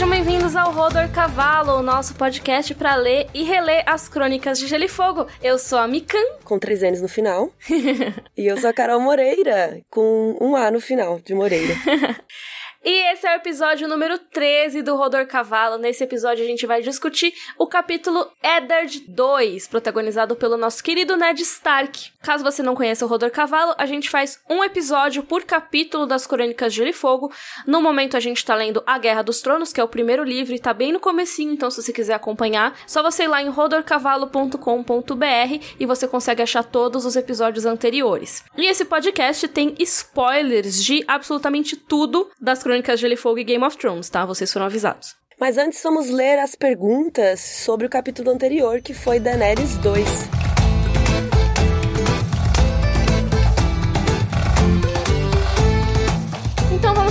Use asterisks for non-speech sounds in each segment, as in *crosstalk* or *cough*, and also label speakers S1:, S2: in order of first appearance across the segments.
S1: Sejam bem-vindos ao Rodor Cavalo, o nosso podcast para ler e reler as crônicas de Gelo e Fogo. Eu sou a Mikan.
S2: Com três N's no final. *laughs* e eu sou a Carol Moreira, com um A no final, de Moreira. *laughs*
S1: E esse é o episódio número 13 do Rodor Cavalo. Nesse episódio a gente vai discutir o capítulo Eddard 2, protagonizado pelo nosso querido Ned Stark. Caso você não conheça o Rodor Cavalo, a gente faz um episódio por capítulo das Crônicas de Gelo e Fogo. No momento a gente tá lendo A Guerra dos Tronos, que é o primeiro livro e tá bem no comecinho, então se você quiser acompanhar, só você ir lá em rodorcavalo.com.br e você consegue achar todos os episódios anteriores. E esse podcast tem spoilers de absolutamente tudo das Crônicas de Gelo e Fogo e Game of Thrones, tá? Vocês foram avisados.
S2: Mas antes vamos ler as perguntas sobre o capítulo anterior, que foi Daenerys 2.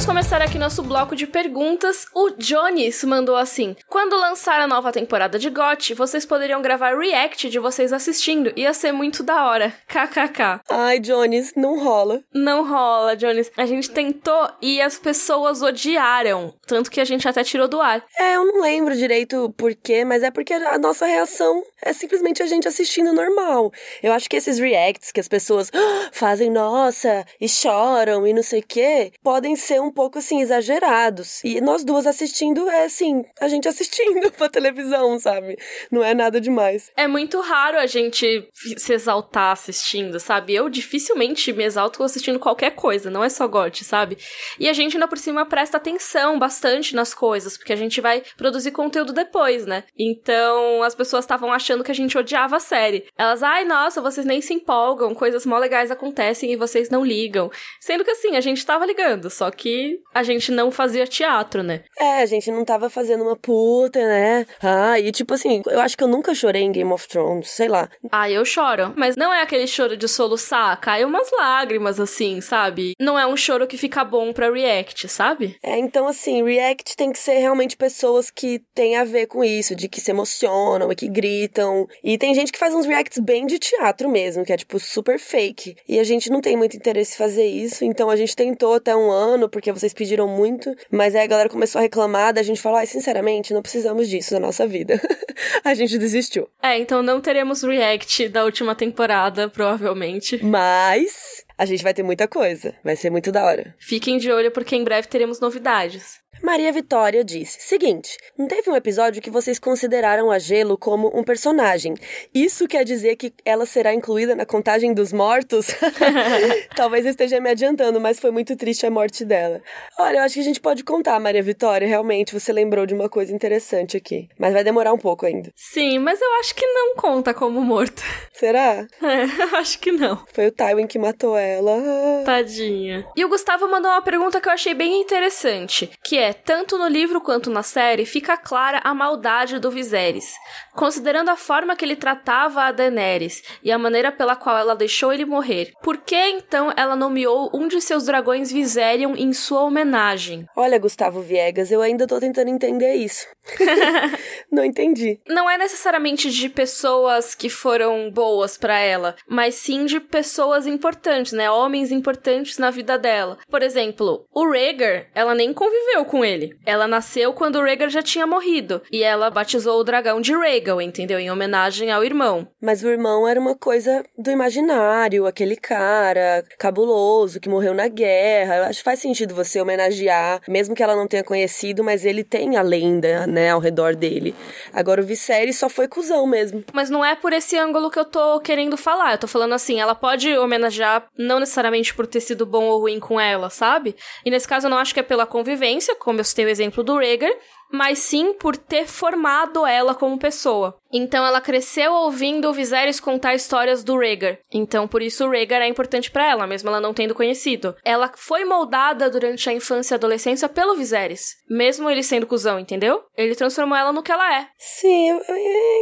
S1: Começar aqui nosso bloco de perguntas. O Jones mandou assim: Quando lançar a nova temporada de GOT, vocês poderiam gravar react de vocês assistindo. Ia ser muito da hora. *laughs* KKK.
S2: Ai, Jones, não rola.
S1: Não rola, Jones. A gente tentou e as pessoas odiaram. Tanto que a gente até tirou do ar.
S2: É, eu não lembro direito por quê, mas é porque a nossa reação é simplesmente a gente assistindo normal. Eu acho que esses reacts que as pessoas "Ah, *gasps* fazem, nossa, e choram e não sei o quê, podem ser um pouco assim exagerados. E nós duas assistindo é assim, a gente assistindo *laughs* pra televisão, sabe? Não é nada demais.
S1: É muito raro a gente se exaltar assistindo, sabe? Eu dificilmente me exalto assistindo qualquer coisa, não é só GOT, sabe? E a gente ainda por cima presta atenção bastante nas coisas, porque a gente vai produzir conteúdo depois, né? Então as pessoas estavam achando que a gente odiava a série. Elas, ai, nossa, vocês nem se empolgam, coisas mó legais acontecem e vocês não ligam. Sendo que assim, a gente tava ligando, só que a gente não fazia teatro, né?
S2: É, a gente não tava fazendo uma puta, né? Ah, e tipo assim, eu acho que eu nunca chorei em Game of Thrones, sei lá.
S1: Ah, eu choro. Mas não é aquele choro de soluçar, cai umas lágrimas assim, sabe? Não é um choro que fica bom pra react, sabe?
S2: É, então assim, react tem que ser realmente pessoas que têm a ver com isso, de que se emocionam e que gritam. E tem gente que faz uns reacts bem de teatro mesmo, que é tipo super fake. E a gente não tem muito interesse em fazer isso, então a gente tentou até um ano, porque vocês pediram muito, mas aí a galera começou a reclamar, da gente falou, ai, sinceramente, não precisamos disso na nossa vida. *laughs* a gente desistiu.
S1: É, então não teremos react da última temporada, provavelmente.
S2: Mas a gente vai ter muita coisa. Vai ser muito da hora.
S1: Fiquem de olho porque em breve teremos novidades.
S2: Maria Vitória disse: Seguinte, não teve um episódio que vocês consideraram a Gelo como um personagem. Isso quer dizer que ela será incluída na contagem dos mortos? *laughs* Talvez eu esteja me adiantando, mas foi muito triste a morte dela. Olha, eu acho que a gente pode contar, Maria Vitória. Realmente, você lembrou de uma coisa interessante aqui. Mas vai demorar um pouco ainda.
S1: Sim, mas eu acho que não conta como morto.
S2: Será? *laughs*
S1: É, acho que não.
S2: Foi o Tywin que matou ela.
S1: Tadinha. E o Gustavo mandou uma pergunta que eu achei bem interessante, que é, tanto no livro quanto na série, fica clara a maldade do Viserys. Considerando a forma que ele tratava a Daenerys e a maneira pela qual ela deixou ele morrer, por que então ela nomeou um de seus dragões Viserion em sua homenagem?
S2: Olha, Gustavo Viegas, eu ainda tô tentando entender isso. *laughs* *laughs* Não entendi.
S1: Não é necessariamente de pessoas que foram boas pra ela, mas sim de pessoas importantes, né? Homens importantes na vida dela. Por exemplo, o Rhaegar, ela nem conviveu com ele. Ela nasceu quando o Rhaegar já tinha morrido e ela batizou o dragão de Rhaegal, entendeu? Em homenagem ao irmão.
S2: Mas o irmão era uma coisa do imaginário, aquele cara cabuloso que morreu na guerra. Eu acho que faz sentido você homenagear, mesmo que ela não tenha conhecido, mas ele tem a lenda, né, ao redor dele. Agora o Viserys só foi cuzão mesmo.
S1: Mas não é por esse ângulo que eu tô querendo falar. Eu tô falando assim, ela pode homenagear não necessariamente por ter sido bom ou ruim com ela, sabe? E nesse caso eu não acho que é pela convivência, como eu citei o exemplo do Rhaegar, mas sim por ter formado ela como pessoa. Então ela cresceu ouvindo o Viserys contar histórias do Rhaegar. Então por isso o Rhaegar é importante para ela, mesmo ela não tendo conhecido. Ela foi moldada durante a infância e adolescência pelo Viserys, mesmo ele sendo cuzão, entendeu? Ele transformou ela no que ela é.
S2: Sim, eu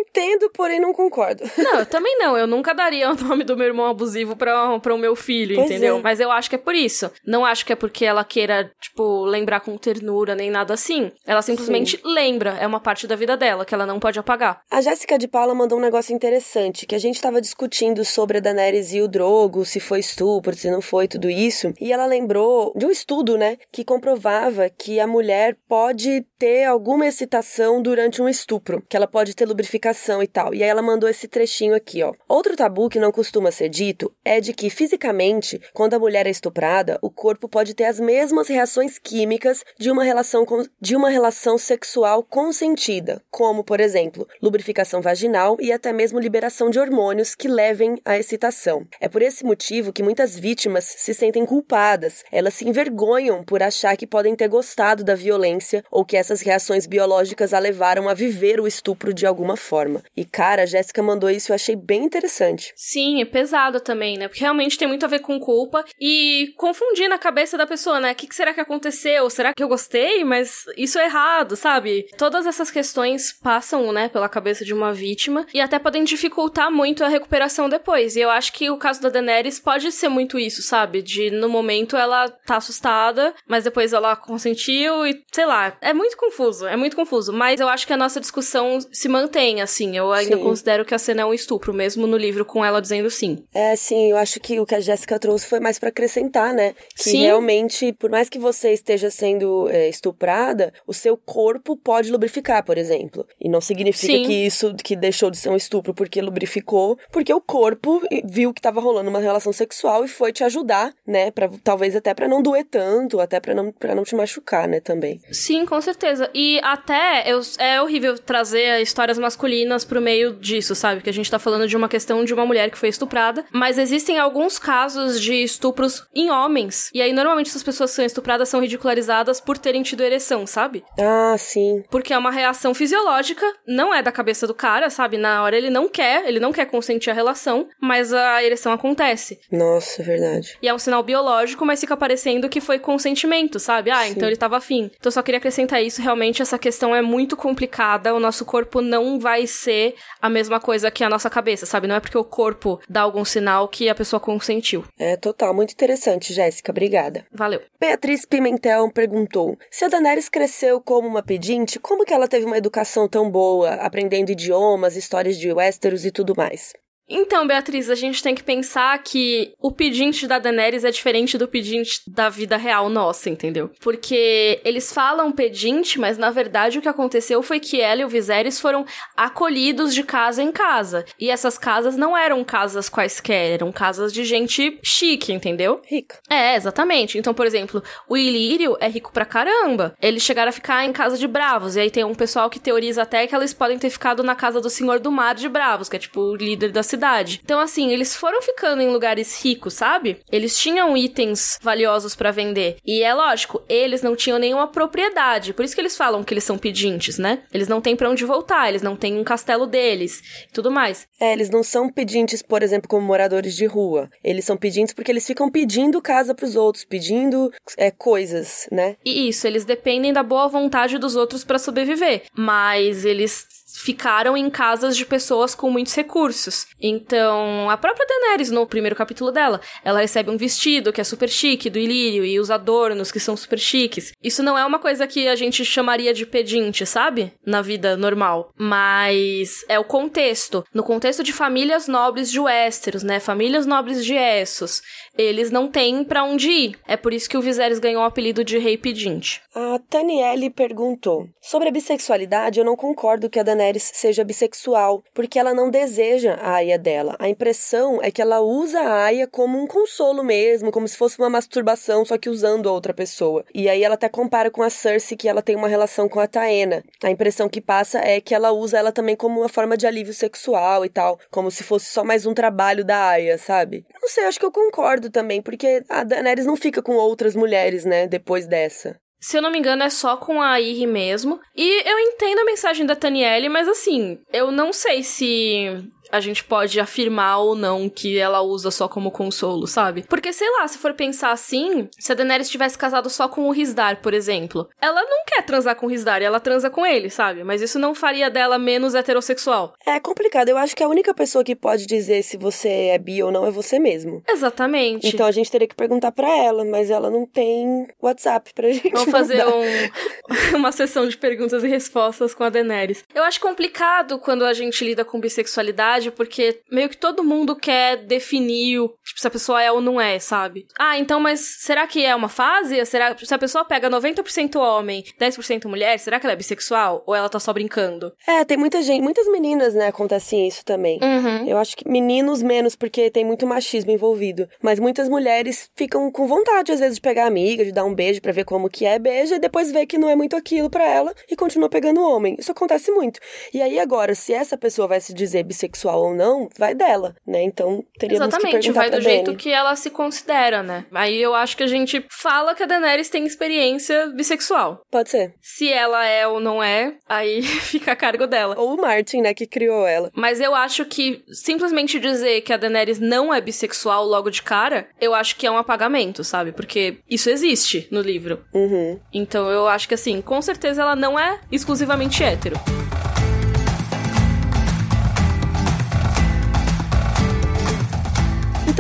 S2: entendo, porém não concordo. *laughs*
S1: Não, eu também não. Eu nunca daria o nome do meu irmão abusivo pra, pra o meu filho,
S2: Pois
S1: entendeu?
S2: é.
S1: Mas eu acho que é por isso. Não acho que é porque ela queira, tipo, lembrar com ternura nem nada assim. Ela simplesmente simplesmente Sim. lembra, é uma parte da vida dela que ela não pode apagar.
S2: A Jéssica de Paula mandou um negócio interessante, que a gente estava discutindo sobre a Daenerys e o Drogo, se foi estupro, se não foi, tudo isso, e ela lembrou de um estudo, né, que comprovava que a mulher pode ter alguma excitação durante um estupro, que ela pode ter lubrificação e tal. E aí ela mandou esse trechinho aqui, ó. Outro tabu que não costuma ser dito é de que fisicamente, quando a mulher é estuprada, o corpo pode ter as mesmas reações químicas de uma relação com, de uma relação sexual consentida, como, por exemplo, lubrificação vaginal e até mesmo liberação de hormônios que levem à excitação. É por esse motivo que muitas vítimas se sentem culpadas. Elas se envergonham por achar que podem ter gostado da violência ou que essas reações biológicas a levaram a viver o estupro de alguma forma. E cara, a Jéssica mandou isso, eu achei bem interessante.
S1: Sim, é pesado também, né? Porque realmente tem muito a ver com culpa e confundir na cabeça da pessoa, né? O que, será que aconteceu? Será que eu gostei? Mas isso é errado, sabe? Todas essas questões passam, né, pela cabeça de uma vítima e até podem dificultar muito a recuperação depois. E eu acho que o caso da Daenerys pode ser muito isso, sabe? De no momento ela tá assustada, mas depois ela consentiu e sei lá, é muito confuso, é muito confuso. Mas eu acho que a nossa discussão se mantém, assim. Eu ainda sim. considero que a cena é um estupro, mesmo no livro com ela dizendo sim.
S2: É, sim, eu acho que o que a Jéssica trouxe foi mais para acrescentar, né? Que sim. realmente, por mais que você esteja sendo é, estuprada, o seu corpo pode lubrificar, por exemplo. E não significa sim. que isso que deixou de ser um estupro porque lubrificou, porque o corpo viu que tava rolando uma relação sexual e foi te ajudar, né? Pra, talvez até para não doer tanto, até para não, pra não te machucar, né? Também.
S1: Sim, com certeza. E até eu, é horrível trazer histórias masculinas pro meio disso, sabe? Que a gente tá falando de uma questão de uma mulher que foi estuprada, mas existem alguns casos de estupros em homens. E aí, normalmente, essas pessoas que são estupradas são ridicularizadas por terem tido ereção, sabe?
S2: Ah, sim.
S1: Porque é uma reação fisiológica, não é da cabeça do cara, sabe? Na hora ele não quer, ele não quer consentir a relação, mas a ereção acontece.
S2: Nossa, verdade.
S1: E é um sinal biológico, mas fica parecendo que foi consentimento, sabe? Ah, sim. então ele tava afim. Então eu só queria acrescentar isso, realmente essa questão é muito complicada, o nosso corpo não vai ser a mesma coisa que a nossa cabeça, sabe? Não é porque o corpo dá algum sinal que a pessoa consentiu.
S2: É total, muito interessante, Jéssica, obrigada.
S1: Valeu.
S2: Beatriz Pimentel perguntou: se a Daenerys cresceu como uma pedinte, como que ela teve uma educação tão boa, aprendendo idiomas, histórias de Westeros e tudo mais?
S1: Então, Beatriz, a gente tem que pensar que o pedinte da Daenerys é diferente do pedinte da vida real nossa, entendeu? Porque eles falam pedinte, mas na verdade o que aconteceu foi que ela e o Viserys foram acolhidos de casa em casa. E essas casas não eram casas quaisquer, eram casas de gente chique, entendeu?
S2: Rica.
S1: É, exatamente. Então, por exemplo, o Ilírio é rico pra caramba. Eles chegaram a ficar em casa de Bravos. E aí tem um pessoal que teoriza até que eles podem ter ficado na casa do Senhor do Mar de Bravos, que é tipo o líder da cidade cidade. Então, assim, eles foram ficando em lugares ricos, sabe? Eles tinham itens valiosos para vender. E é lógico, eles não tinham nenhuma propriedade. Por isso que eles falam que eles são pedintes, né? Eles não têm para onde voltar, eles não têm um castelo deles e tudo mais.
S2: É, eles não são pedintes, por exemplo, como moradores de rua. Eles são pedintes porque eles ficam pedindo casa pros outros, pedindo é, coisas, né?
S1: E isso, eles dependem da boa vontade dos outros para sobreviver. Mas eles ficaram em casas de pessoas com muitos recursos. Então, a própria Daenerys, no primeiro capítulo dela, ela recebe um vestido que é super chique do Ilírio e os adornos que são super chiques. Isso não é uma coisa que a gente chamaria de pedinte, sabe? Na vida normal. Mas é o contexto. No contexto de famílias nobres de Westeros, né? Famílias nobres de Essos. Eles não têm para onde ir. É por isso que o Viserys ganhou o apelido de Rei Pedinte.
S2: A Taniele perguntou: Sobre a bissexualidade, eu não concordo que a Daenerys seja bissexual, porque ela não deseja a aia dela. A impressão é que ela usa a aia como um consolo mesmo, como se fosse uma masturbação, só que usando outra pessoa. E aí ela até compara com a Cersei, que ela tem uma relação com a Taena. A impressão que passa é que ela usa ela também como uma forma de alívio sexual e tal, como se fosse só mais um trabalho da aia, sabe? Não sei, acho que eu concordo também, porque a Daenerys não fica com outras mulheres, né, depois dessa.
S1: Se eu não me engano, é só com a Iri mesmo. E eu entendo a mensagem da Taniele, mas assim, eu não sei se a gente pode afirmar ou não que ela usa só como consolo, sabe? Porque, sei lá, se for pensar assim, se a Daenerys tivesse casado só com o Rizdar, por exemplo, ela não quer transar com o Rizdar, ela transa com ele, sabe? Mas isso não faria dela menos heterossexual.
S2: É complicado. Eu acho que a única pessoa que pode dizer se você é bi ou não é você mesmo.
S1: Exatamente.
S2: Então a gente teria que perguntar para ela, mas ela não tem WhatsApp pra *laughs* gente.
S1: Vamos fazer um, *laughs* uma sessão de perguntas e respostas com a Daenerys. Eu acho complicado quando a gente lida com bissexualidade, porque meio que todo mundo quer definir o, tipo, se a pessoa é ou não é, sabe? Ah, então, mas será que é uma fase? Será se a pessoa pega 90% homem, 10% mulher, será que ela é bissexual? Ou ela tá só brincando?
S2: É, tem muita gente, muitas meninas, né, acontecem isso também.
S1: Uhum.
S2: Eu acho que meninos menos, porque tem muito machismo envolvido. Mas muitas mulheres ficam com vontade, às vezes, de pegar amiga, de dar um beijo para ver como que é, beija, e depois vê que não é muito aquilo para ela e continua pegando homem. Isso acontece muito. E aí, agora, se essa pessoa vai se dizer bissexual ou não, vai dela, né? Então, teríamos
S1: Exatamente,
S2: que perguntar
S1: vai do jeito
S2: Dani.
S1: que ela se considera, né? Aí eu acho que a gente fala que a Daenerys tem experiência bissexual.
S2: Pode ser.
S1: Se ela é ou não é, aí *laughs* fica a cargo dela.
S2: Ou o Martin, né, que criou ela.
S1: Mas eu acho que simplesmente dizer que a Daenerys não é bissexual logo de cara, eu acho que é um apagamento, sabe? Porque isso existe no livro.
S2: Uhum.
S1: Então eu acho que assim, com certeza ela não é exclusivamente hétero.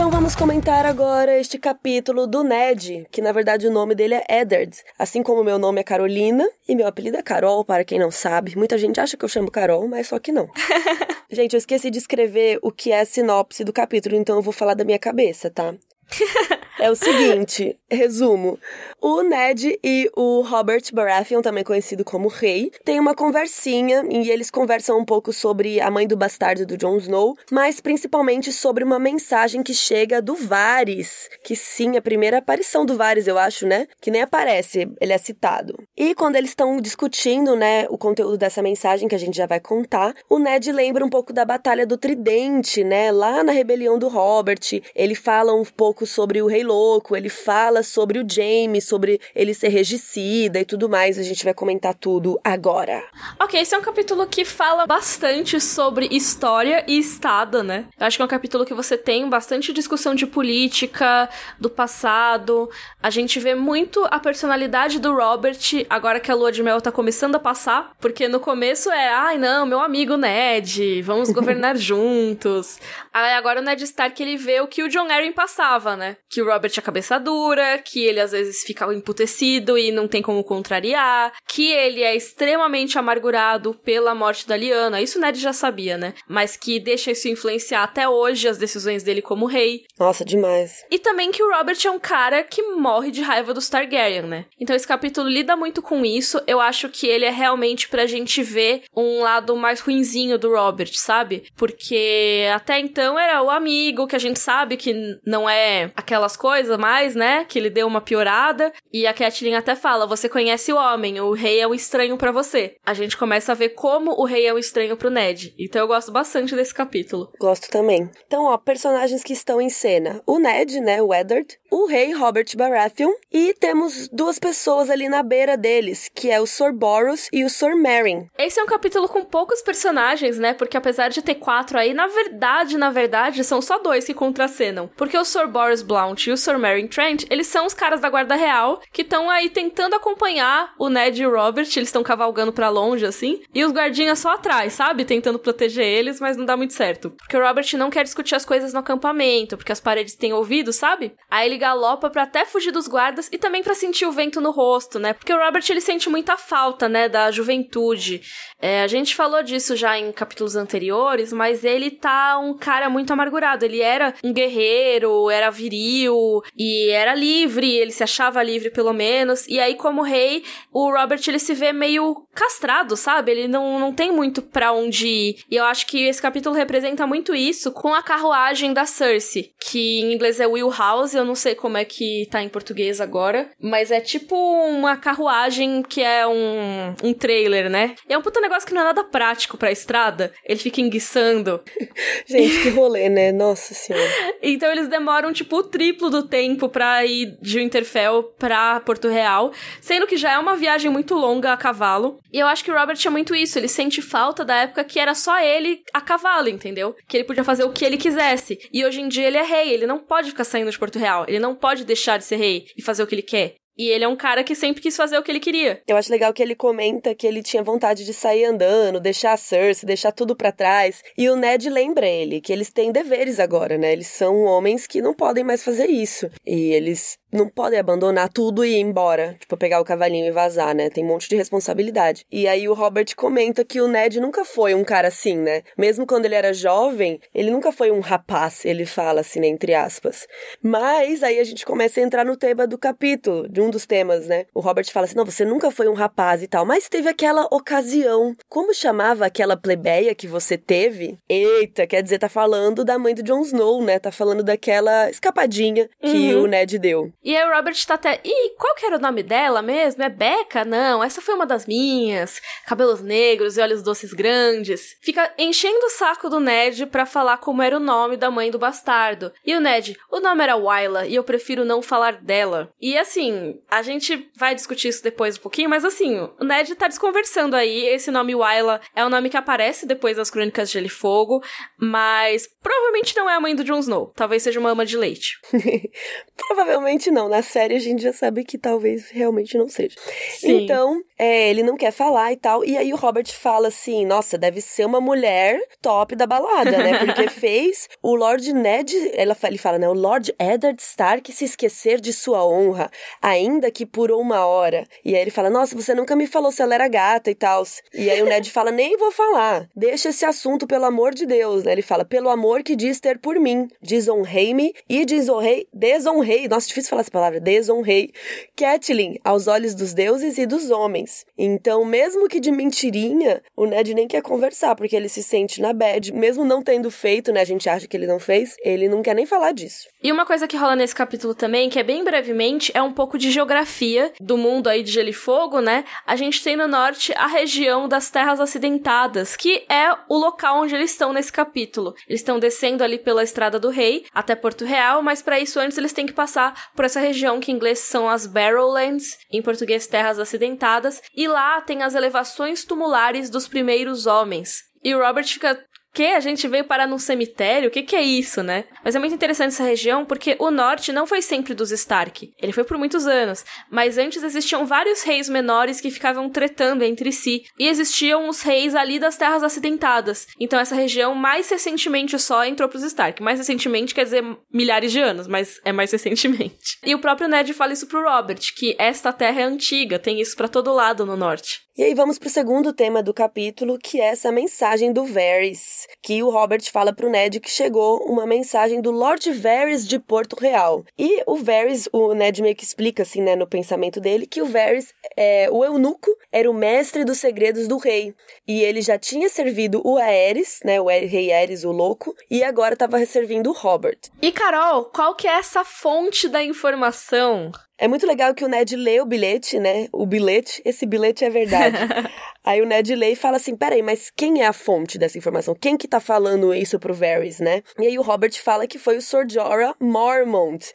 S2: Então vamos comentar agora este capítulo do Ned, que na verdade o nome dele é Eddard. Assim como meu nome é Carolina e meu apelido é Carol, para quem não sabe. Muita gente acha que eu chamo Carol, mas só que não. *laughs* gente, eu esqueci de escrever o que é a sinopse do capítulo, então eu vou falar da minha cabeça, tá? *laughs* *laughs* É o seguinte, resumo. O Ned e o Robert Baratheon, também conhecido como Rei, têm uma conversinha e eles conversam um pouco sobre a mãe do bastardo do Jon Snow, mas principalmente sobre uma mensagem que chega do Varys, que sim, a primeira aparição do Varys, eu acho, né? Que nem aparece, ele é citado. E quando eles estão discutindo, né, o conteúdo dessa mensagem que a gente já vai contar, o Ned lembra um pouco da Batalha do Tridente, né, lá na rebelião do Robert. Ele fala um pouco sobre o Rei Louco, ele fala sobre o Jaime, sobre ele ser regicida e tudo mais. A gente vai comentar tudo agora.
S1: Ok, esse é um capítulo que fala bastante sobre história e Estado, né? Eu acho que é um capítulo que você tem bastante discussão de política, do passado. A gente vê muito a personalidade do Robert agora que a lua de mel tá começando a passar, porque no começo é, ai não, meu amigo Ned, vamos governar *laughs* juntos. Aí agora o Ned Stark ele vê o que o John Arryn passava, né? Que o Robert é cabeça dura, que ele às vezes fica emputecido e não tem como contrariar, que ele é extremamente amargurado pela morte da Lyanna. Isso o Ned já sabia, né? Mas que deixa isso influenciar até hoje as decisões dele como rei.
S2: Nossa, demais.
S1: E também que o Robert é um cara que morre de raiva dos Targaryen, né? Então esse capítulo lida muito com isso. Eu acho que ele é realmente pra gente ver um lado mais ruinzinho do Robert, sabe? Porque até então era o amigo que a gente sabe que não é aquelas coisas mais, né? Que ele deu uma piorada. E a Catelyn até fala: você conhece o homem, o rei é um estranho pra você. A gente começa a ver como o rei é um estranho pro Ned. Então eu gosto bastante desse capítulo.
S2: Gosto também. Então, ó, personagens que estão em cena. O Ned, né, o Eddard, o rei Robert Baratheon e temos duas pessoas ali na beira deles, que é o Sir Boros e o Sir Meryn.
S1: Esse é um capítulo com poucos personagens, né? Porque apesar de ter quatro aí, na verdade, na verdade, são só dois que contracenam. Porque o Sir Boris Blount e o Sir Meryn Trent, eles são os caras da guarda real que estão aí tentando acompanhar o Ned e o Robert, eles estão cavalgando pra longe assim, e os guardinhas só atrás, sabe? Tentando proteger eles, mas não dá muito certo. Porque o Robert não quer discutir as coisas no acampamento, porque as paredes têm ouvido, sabe? Aí ele galopa pra até fugir dos guardas e também pra sentir o vento no rosto, né? Porque o Robert ele sente muita falta, né, da juventude. É, a gente falou disso já em capítulos anteriores, mas ele tá um cara muito amargurado. Ele era um guerreiro, era viril e era livre, ele se achava livre pelo menos. E aí, como rei, o Robert ele se vê meio castrado, sabe? Ele não, não tem muito pra onde ir. E eu acho que esse capítulo representa muito isso com a carruagem da Cersei, que em inglês é Wheelhouse, eu não sei como é que tá em português agora, mas é tipo uma carruagem que é um, um trailer, né? E é um puta negócio que não é nada prático pra estrada. Ele fica enguiçando. *laughs*
S2: Gente, que rolê, né? Nossa senhora. *laughs*
S1: Então eles demoram, tipo, o triplo do tempo pra ir de Winterfell pra Porto Real, sendo que já é uma viagem muito longa a cavalo. E eu acho que o Robert é muito isso, ele sente falta da época que era só ele a cavalo, entendeu? Que ele podia fazer o que ele quisesse. E hoje em dia ele é rei, ele não pode ficar saindo de Porto Real, ele não pode deixar de ser rei e fazer o que ele quer. E ele é um cara que sempre quis fazer o que ele queria.
S2: Eu acho legal que ele comenta que ele tinha vontade de sair andando, deixar a Cersei, deixar tudo para trás. E o Ned lembra ele que eles têm deveres agora, né? Eles são homens que não podem mais fazer isso. E eles não podem abandonar tudo e ir embora. Tipo, pegar o cavalinho e vazar, né? Tem um monte de responsabilidade. E aí o Robert comenta que o Ned nunca foi um cara assim, né? Mesmo quando ele era jovem, ele nunca foi um rapaz, ele fala assim, né? entre aspas. Mas aí a gente começa a entrar no tema do capítulo, de um dos temas, né? O Robert fala assim: não, você nunca foi um rapaz e tal, mas teve aquela ocasião. Como chamava aquela plebeia que você teve? Eita, quer dizer, tá falando da mãe do Jon Snow, né? Tá falando daquela escapadinha que uhum. o Ned deu.
S1: E aí o Robert tá até. Ih, qual que era o nome dela mesmo? É Becca? Não, essa foi uma das minhas. Cabelos negros e olhos doces grandes. Fica enchendo o saco do Ned pra falar como era o nome da mãe do bastardo. E o Ned, o nome era Wyla e eu prefiro não falar dela. E assim, a gente vai discutir isso depois um pouquinho, mas assim, o Ned tá desconversando aí. Esse nome Wyla é o nome que aparece depois das Crônicas de Gelo e Fogo, mas provavelmente não é a mãe do Jon Snow. Talvez seja uma ama de leite. *laughs*
S2: provavelmente não não. Na série a gente já sabe que talvez realmente não seja. Sim. Então, é, ele não quer falar e tal. E aí o Robert fala assim: nossa, deve ser uma mulher top da balada, né? *laughs* Porque fez o Lord Ned. Ela, ele fala, né? O Lord Eddard Stark se esquecer de sua honra, ainda que por uma hora. E aí ele fala: nossa, você nunca me falou se ela era gata e tal. E aí o Ned *laughs* fala: nem vou falar. Deixa esse assunto, pelo amor de Deus, né? Ele fala: pelo amor que diz ter por mim. Desonrei-me e desonrei. Desonrei. Nossa, difícil falar essa palavra, desonrei, Catelyn aos olhos dos deuses e dos homens. Então, mesmo que de mentirinha, o Ned nem quer conversar, porque ele se sente na bad, mesmo não tendo feito, né? A gente acha que ele não fez, ele não quer nem falar disso.
S1: E uma coisa que rola nesse capítulo também, que é bem brevemente, é um pouco de geografia do mundo aí de Gelo e Fogo, né? A gente tem no norte a região das Terras Acidentadas, que é o local onde eles estão nesse capítulo. Eles estão descendo ali pela Estrada do Rei até Porto Real, mas para isso antes eles têm que passar por essa região que em inglês são as Barrowlands, em português terras acidentadas, e lá tem as elevações tumulares dos primeiros homens. E o Robert fica que a gente veio parar num cemitério? O que, que é isso, né? Mas é muito interessante essa região porque o norte não foi sempre dos Stark. Ele foi por muitos anos. Mas antes existiam vários reis menores que ficavam tretando entre si. E existiam os reis ali das terras acidentadas. Então essa região mais recentemente só entrou pros Stark. Mais recentemente quer dizer milhares de anos, mas é mais recentemente. E o próprio Ned fala isso pro Robert, que esta terra é antiga, tem isso para todo lado no norte.
S2: E aí vamos pro segundo tema do capítulo, que é essa mensagem do Varys, que o Robert fala pro Ned que chegou uma mensagem do Lord Varys de Porto Real. E o Varys, o Ned meio que explica assim, né, no pensamento dele, que o Varys, é, o eunuco, era o mestre dos segredos do rei. E ele já tinha servido o Aerys, né, o rei Aerys, o louco, e agora estava servindo o Robert.
S1: E Carol, qual que é essa fonte da informação?
S2: É muito legal que o Ned lê o bilhete, né? O bilhete, esse bilhete é verdade. *laughs* Aí o Ned lê e fala assim: peraí, mas quem é a fonte dessa informação? Quem que tá falando isso pro Varys, né? E aí o Robert fala que foi o Sir Jorah Mormont.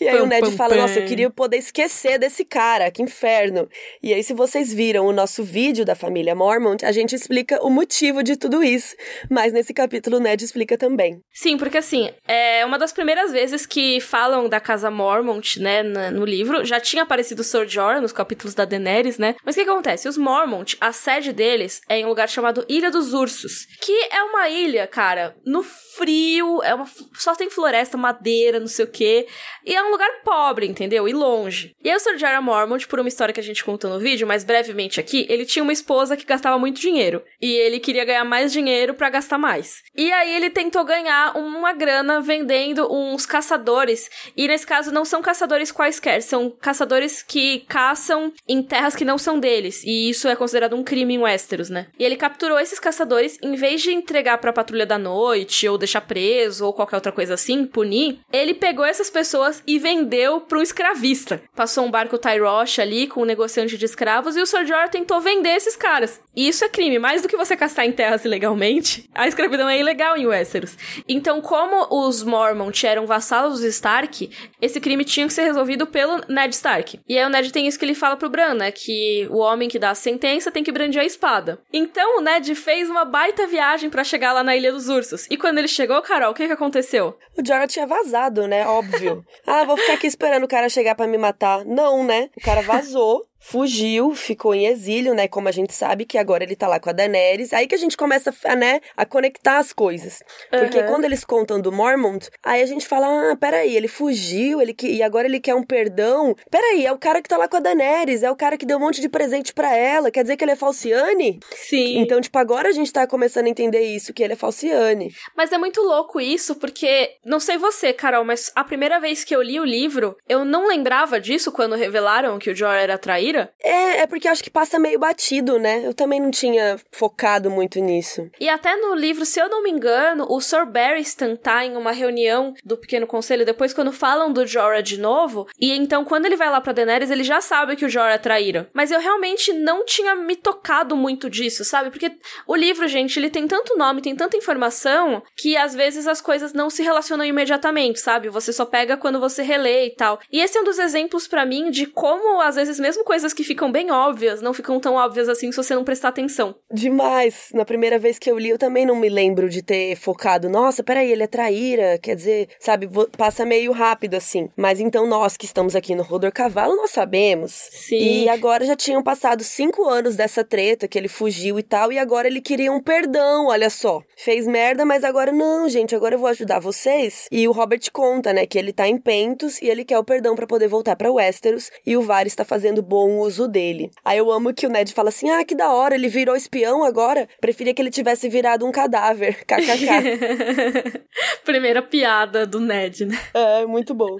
S2: E aí pum, o Ned pum, fala: pum. nossa, eu queria poder esquecer desse cara, que inferno. E aí, se vocês viram o nosso vídeo da família Mormont, a gente explica o motivo de tudo isso. Mas nesse capítulo o Ned explica também.
S1: Sim, porque assim, é uma das primeiras vezes que falam da casa Mormont, né, no livro. Já tinha aparecido o Sir Jorah nos capítulos da Daenerys, né? Mas o que, que acontece? Os Mormont, a série sede deles é em um lugar chamado Ilha dos Ursos, que é uma ilha, cara, no frio, é uma só tem floresta, madeira, não sei o quê, e é um lugar pobre, entendeu? E longe. E aí o Sr. Jorah Mormont, por uma história que a gente contou no vídeo, mas brevemente aqui, ele tinha uma esposa que gastava muito dinheiro, e ele queria ganhar mais dinheiro para gastar mais. E aí ele tentou ganhar uma grana vendendo uns caçadores, e nesse caso não são caçadores quaisquer, são caçadores que caçam em terras que não são deles, e isso é considerado um crime crime em Westeros, né? E ele capturou esses caçadores, em vez de entregar pra patrulha da noite, ou deixar preso, ou qualquer outra coisa assim, punir, ele pegou essas pessoas e vendeu pra um escravista. Passou um barco Tyrosh ali com um negociante de escravos e o Sr. Jorah tentou vender esses caras. E isso é crime, mais do que você caçar em terras ilegalmente. A escravidão é ilegal em Westeros. Então, como os Mormont eram vassalos dos Stark, esse crime tinha que ser resolvido pelo Ned Stark. E aí o Ned tem isso que ele fala pro Bran, né? Que o homem que dá a sentença tem que brandir a espada. Então o Ned fez uma baita viagem para chegar lá na Ilha dos Ursos. E quando ele chegou, Carol, o que que aconteceu?
S2: O Jorah tinha vazado, né? Óbvio. *laughs* ah, vou ficar aqui esperando o cara chegar para me matar. Não, né? O cara vazou fugiu, ficou em exílio, né? Como a gente sabe que agora ele tá lá com a Daenerys. Aí que a gente começa, a, né, a conectar as coisas. Porque uhum. quando eles contam do Mormont, aí a gente fala: ah, peraí, ele fugiu, ele que... e agora ele quer um perdão. Peraí, é o cara que tá lá com a Daenerys, é o cara que deu um monte de presente para ela. Quer dizer que ele é falciane?
S1: Sim.
S2: Então, tipo, agora a gente tá começando a entender isso, que ele é falciane.
S1: Mas é muito louco isso, porque, não sei você, Carol, mas a primeira vez que eu li o livro, eu não lembrava disso quando revelaram que o Jorah era traído
S2: é, é porque acho que passa meio batido, né? Eu também não tinha focado muito nisso.
S1: E até no livro, se eu não me engano, o Sir Barristan tá em uma reunião do Pequeno Conselho depois quando falam do Jorah de novo, e então quando ele vai lá pra Daenerys, ele já sabe que o Jorah é traíra. Mas eu realmente não tinha me tocado muito disso, sabe? Porque o livro, gente, ele tem tanto nome, tem tanta informação, que às vezes as coisas não se relacionam imediatamente, sabe? Você só pega quando você relê e tal. E esse é um dos exemplos para mim de como, às vezes, mesmo coisas coisas que ficam bem óbvias não ficam tão óbvias assim se você não prestar atenção.
S2: Demais! Na primeira vez que eu li, eu também não me lembro de ter focado. Nossa, peraí, ele é traíra. Quer dizer, sabe, passa meio rápido assim. Mas então nós que estamos aqui no Rodor Cavalo, nós sabemos.
S1: Sim.
S2: E agora já tinham passado cinco anos dessa treta, que ele fugiu e tal, e agora ele queria um perdão, olha só. Fez merda, mas agora não, gente, agora eu vou ajudar vocês. E o Robert conta, né, que ele tá em Pentos e ele quer o perdão para poder voltar para Westeros, e o Varys está fazendo bom bom uso dele. Aí eu amo que o Ned fala assim: ah, que da hora, ele virou espião agora. Preferia que ele tivesse virado um cadáver. *laughs* KKK. *laughs*
S1: Primeira piada do Ned, né?
S2: É, muito bom.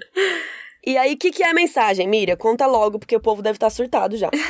S2: E aí, o que, que é a mensagem, Miriam? Conta logo, porque o povo deve estar surtado já. *laughs*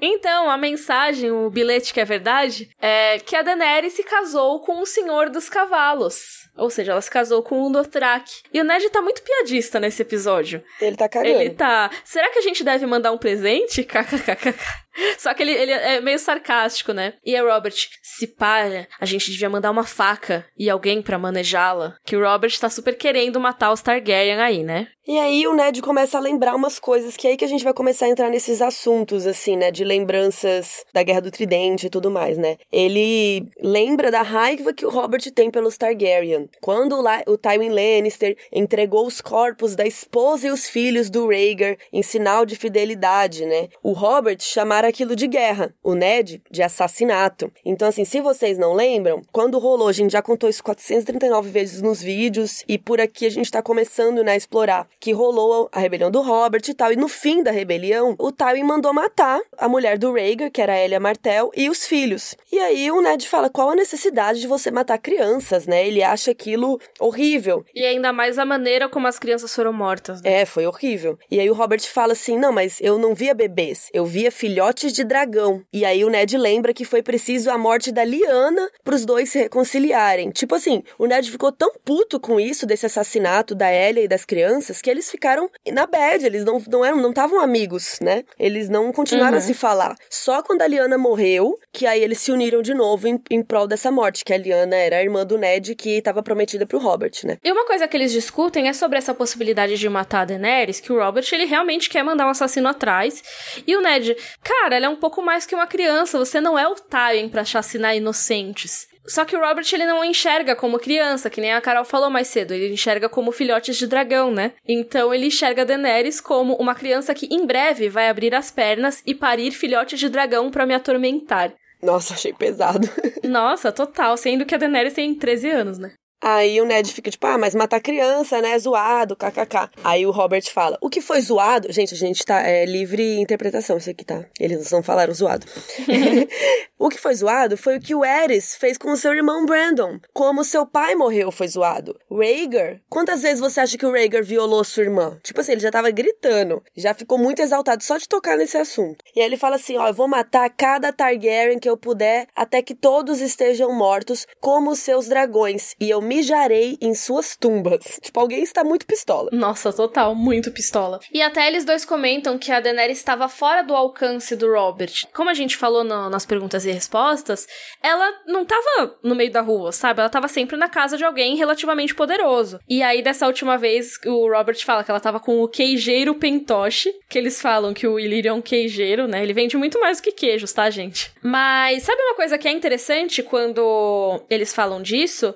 S1: então, a mensagem, o bilhete que é verdade, é que a Daenerys se casou com o Senhor dos Cavalos. Ou seja, ela se casou com o Dothrak. E o Ned tá muito piadista nesse episódio.
S2: Ele tá cagando.
S1: Ele tá. Será que a gente deve mandar um presente? *laughs* KKKK. *laughs* Só que ele, ele é meio sarcástico, né? E a Robert, se para, a gente devia mandar uma faca e alguém para manejá-la. Que o Robert tá super querendo matar os Targaryen aí, né?
S2: E aí o Ned começa a lembrar umas coisas que é aí que a gente vai começar a entrar nesses assuntos, assim, né? De lembranças da Guerra do Tridente e tudo mais, né? Ele lembra da raiva que o Robert tem pelos Targaryen. Quando o Tywin Lannister entregou os corpos da esposa e os filhos do Rhaegar em sinal de fidelidade, né? O Robert chamara aquilo de guerra, o Ned de assassinato. Então, assim, se vocês não lembram, quando rolou, a gente já contou isso 439 vezes nos vídeos e por aqui a gente tá começando, né, a explorar que rolou a rebelião do Robert e tal. E no fim da rebelião, o Tywin mandou matar a mulher do Rhaegar, que era a Elia Martell, e os filhos. E aí o Ned fala: qual a necessidade de você matar crianças, né? Ele acha aquilo horrível.
S1: E ainda mais a maneira como as crianças foram mortas. Né?
S2: É, foi horrível. E aí o Robert fala assim: não, mas eu não via bebês, eu via filhotes de dragão. E aí o Ned lembra que foi preciso a morte da Liana pros dois se reconciliarem. Tipo assim, o Ned ficou tão puto com isso, desse assassinato da Elia e das crianças, que eles ficaram na bad, eles não não eram, não estavam amigos, né? Eles não continuaram uhum. a se falar. Só quando a Liana morreu, que aí eles se uniram de novo em, em prol dessa morte, que a Liana era a irmã do Ned que estava prometida pro Robert, né?
S1: E uma coisa que eles discutem é sobre essa possibilidade de matar a Daenerys, que o Robert ele realmente quer mandar um assassino atrás. E o Ned, cara, ela é um pouco mais que uma criança, você não é o Tywin para chacinar inocentes. Só que o Robert ele não enxerga como criança, que nem a Carol falou mais cedo, ele enxerga como filhotes de dragão, né? Então ele enxerga Daenerys como uma criança que em breve vai abrir as pernas e parir filhotes de dragão para me atormentar.
S2: Nossa, achei pesado. *laughs*
S1: Nossa, total, sendo que a Daenerys tem 13 anos, né?
S2: Aí o Ned fica tipo, ah, mas matar criança, né? Zoado, kkk. Aí o Robert fala, o que foi zoado? Gente, a gente tá. É livre interpretação isso aqui, tá? Eles não falaram zoado. *laughs* *laughs* o que foi zoado foi o que o Eris fez com o seu irmão Brandon. Como seu pai morreu foi zoado. Rhaegar, quantas vezes você acha que o Rhaegar violou sua irmã? Tipo assim, ele já tava gritando. Já ficou muito exaltado só de tocar nesse assunto. E aí ele fala assim: ó, eu vou matar cada Targaryen que eu puder até que todos estejam mortos, como os seus dragões. E eu mijarei em suas tumbas. Tipo, alguém está muito pistola.
S1: Nossa, total, muito pistola. E até eles dois comentam que a Daenerys estava fora do alcance do Robert. Como a gente falou no, nas perguntas e respostas, ela não estava no meio da rua, sabe? Ela estava sempre na casa de alguém relativamente poderoso. E aí, dessa última vez, o Robert fala que ela estava com o queijeiro Pentoche, que eles falam que o Illyrio é um queijeiro, né? Ele vende muito mais do que queijos, tá, gente? Mas sabe uma coisa que é interessante quando eles falam disso?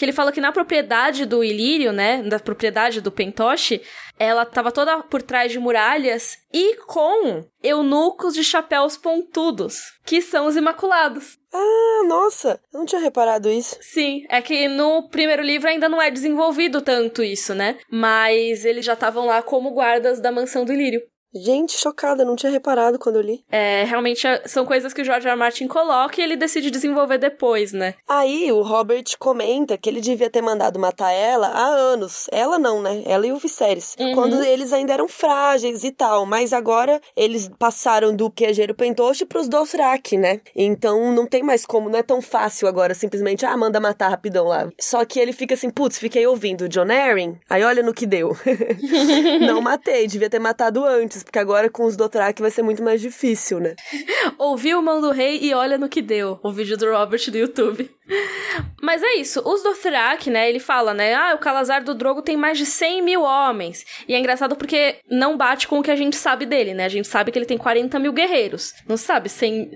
S1: Que ele fala que na propriedade do Ilírio, né, da propriedade do Pentoche, ela estava toda por trás de muralhas e com eunucos de chapéus pontudos, que são os Imaculados.
S2: Ah, nossa, eu não tinha reparado isso.
S1: Sim, é que no primeiro livro ainda não é desenvolvido tanto isso, né? Mas eles já estavam lá como guardas da mansão do Ilírio.
S2: Gente, chocada, não tinha reparado quando eu li.
S1: É, realmente é, são coisas que o George R. R. Martin coloca e ele decide desenvolver depois, né?
S2: Aí o Robert comenta que ele devia ter mandado matar ela há anos. Ela não, né? Ela e o Viserys. Uhum. Quando eles ainda eram frágeis e tal. Mas agora eles passaram do queijeiro pentoche pros Dothraki, né? Então não tem mais como, não é tão fácil agora simplesmente, ah, manda matar rapidão lá. Só que ele fica assim, putz, fiquei ouvindo John Arryn, aí olha no que deu. *laughs* não matei, devia ter matado antes porque agora com os Dothraki vai ser muito mais difícil, né? *laughs*
S1: Ouviu o Mão do Rei e olha no que deu. O vídeo do Robert do YouTube. *laughs* Mas é isso, os Dothraki, né, ele fala, né, ah, o Calazar do Drogo tem mais de 100 mil homens. E é engraçado porque não bate com o que a gente sabe dele, né, a gente sabe que ele tem 40 mil guerreiros. Não sabe, 100,